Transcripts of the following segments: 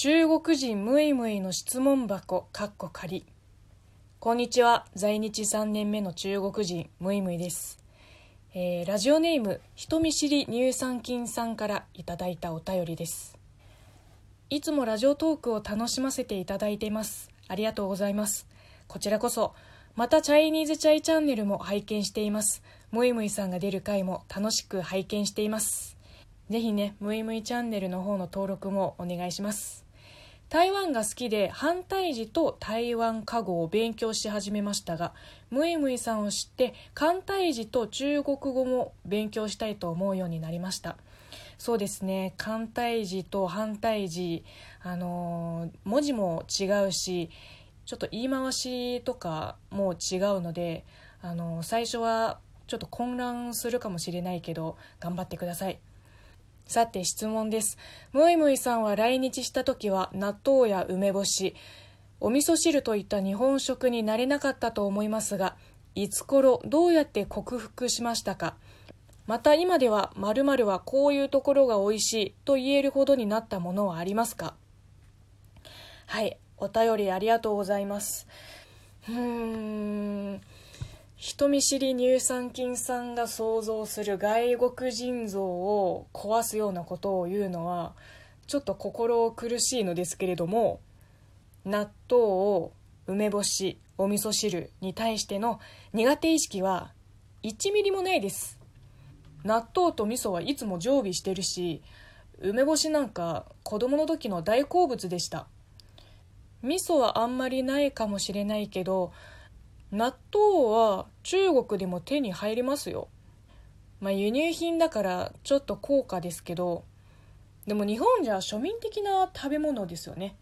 中国人ムイムイの質問箱かっこ仮。こんにちは。在日3年目の中国人ムイムイです、えーラジオネーム人見知り乳酸菌さんからいただいたお便りです。いつもラジオトークを楽しませていただいています。ありがとうございます。こちらこそまたチャイニーズチャイチャンネルも拝見しています。ムイムイさんが出る回も楽しく拝見しています。ぜひねムイムイチャンネルの方の登録もお願いします。台湾が好きで反対字と台湾過語を勉強し始めましたがムイムイさんを知って簡体字と中国語も勉強したいと思うようになりました。そうですね。簡体字と反対字あのー文字も違うしちょっと言い回しとかも違うのであのー最初はちょっと混乱するかもしれないけど頑張ってください。さて質問です。ムイムイさんは来日した時は納豆や梅干しお味噌汁といった日本食になれなかったと思いますがいつ頃どうやって克服しましたか？また今では〇〇はこういうところが美味しいと言えるほどになったものはありますか？はいお便りありがとうございます。うーん。人見知り乳酸菌さんが想像する外国人像を壊すようなことを言うのはちょっと心苦しいのですけれども納豆を梅干しお味噌汁に対しての苦手意識は1ミリもないです。納豆と味噌はいつも常備してるし梅干しなんか子供の時の大好物でした。味噌はあんまりないかもしれないけど納豆は中国でも手に入りますよ。まあ輸入品だからちょっと高価ですけどでも日本じゃ庶民的な食べ物ですよね。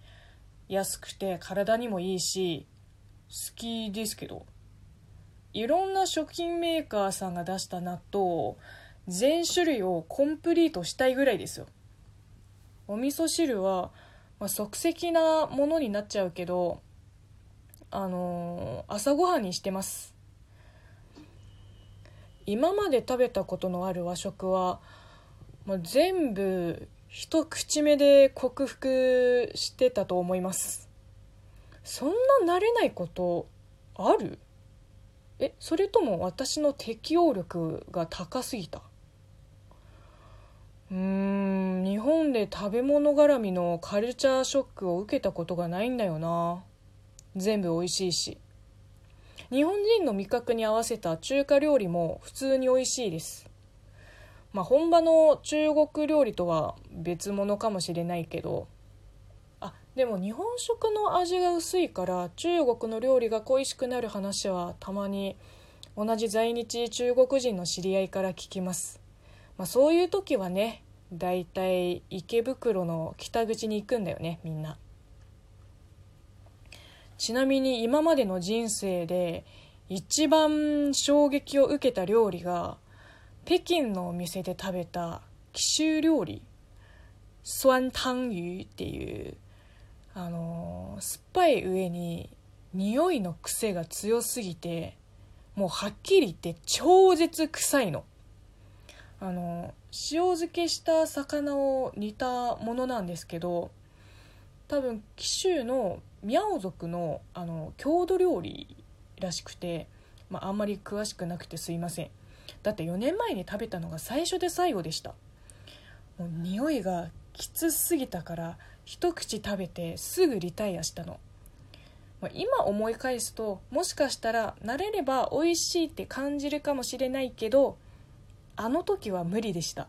安くて体にもいいし好きですけど。いろんな食品メーカーさんが出した納豆全種類をコンプリートしたいぐらいですよ。お味噌汁は、まあ、即席なものになっちゃうけどあのー朝ごはんにしてます。今まで食べたことのある和食は、まあ、全部一口目で克服してたと思います。そんな慣れないことある？えそれとも私の適応力が高すぎた？うーん日本で食べ物絡みのカルチャーショックを受けたことがないんだよな。全部美味しいし。日本人の味覚に合わせた中華料理も普通に美味しいです。まあ本場の中国料理とは別物かもしれないけど。あでも日本食の味が薄いから中国の料理が恋しくなる話はたまに同じ在日中国人の知り合いから聞きます。まあそういう時はねだいたい池袋の北口に行くんだよねみんな。ちなみに今までの人生で一番衝撃を受けた料理が北京のお店で食べた貴州料理。酸湯魚っていうあの酸っぱい上に匂いの癖が強すぎてもうはっきり言って超絶臭いの。あの塩漬けした魚を煮たものなんですけど多分紀州のミャオ族のあの郷土料理らしくて、まあ、んまり詳しくなくてすいません。だって4年前に食べたのが最初で最後でした。もう匂いがきつすぎたから一口食べてすぐリタイアしたの、ま今思い返すともしかしたら慣れれば美味しいって感じるかもしれないけどあの時は無理でした。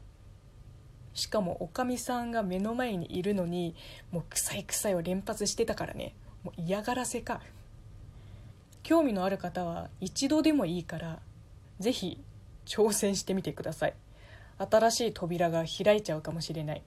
しかもおかみさんが目の前にいるのにもう臭い臭いを連発してたからね。もう嫌がらせか。興味のある方は一度でもいいから是非挑戦してみてください。新しい扉が開いちゃうかもしれない。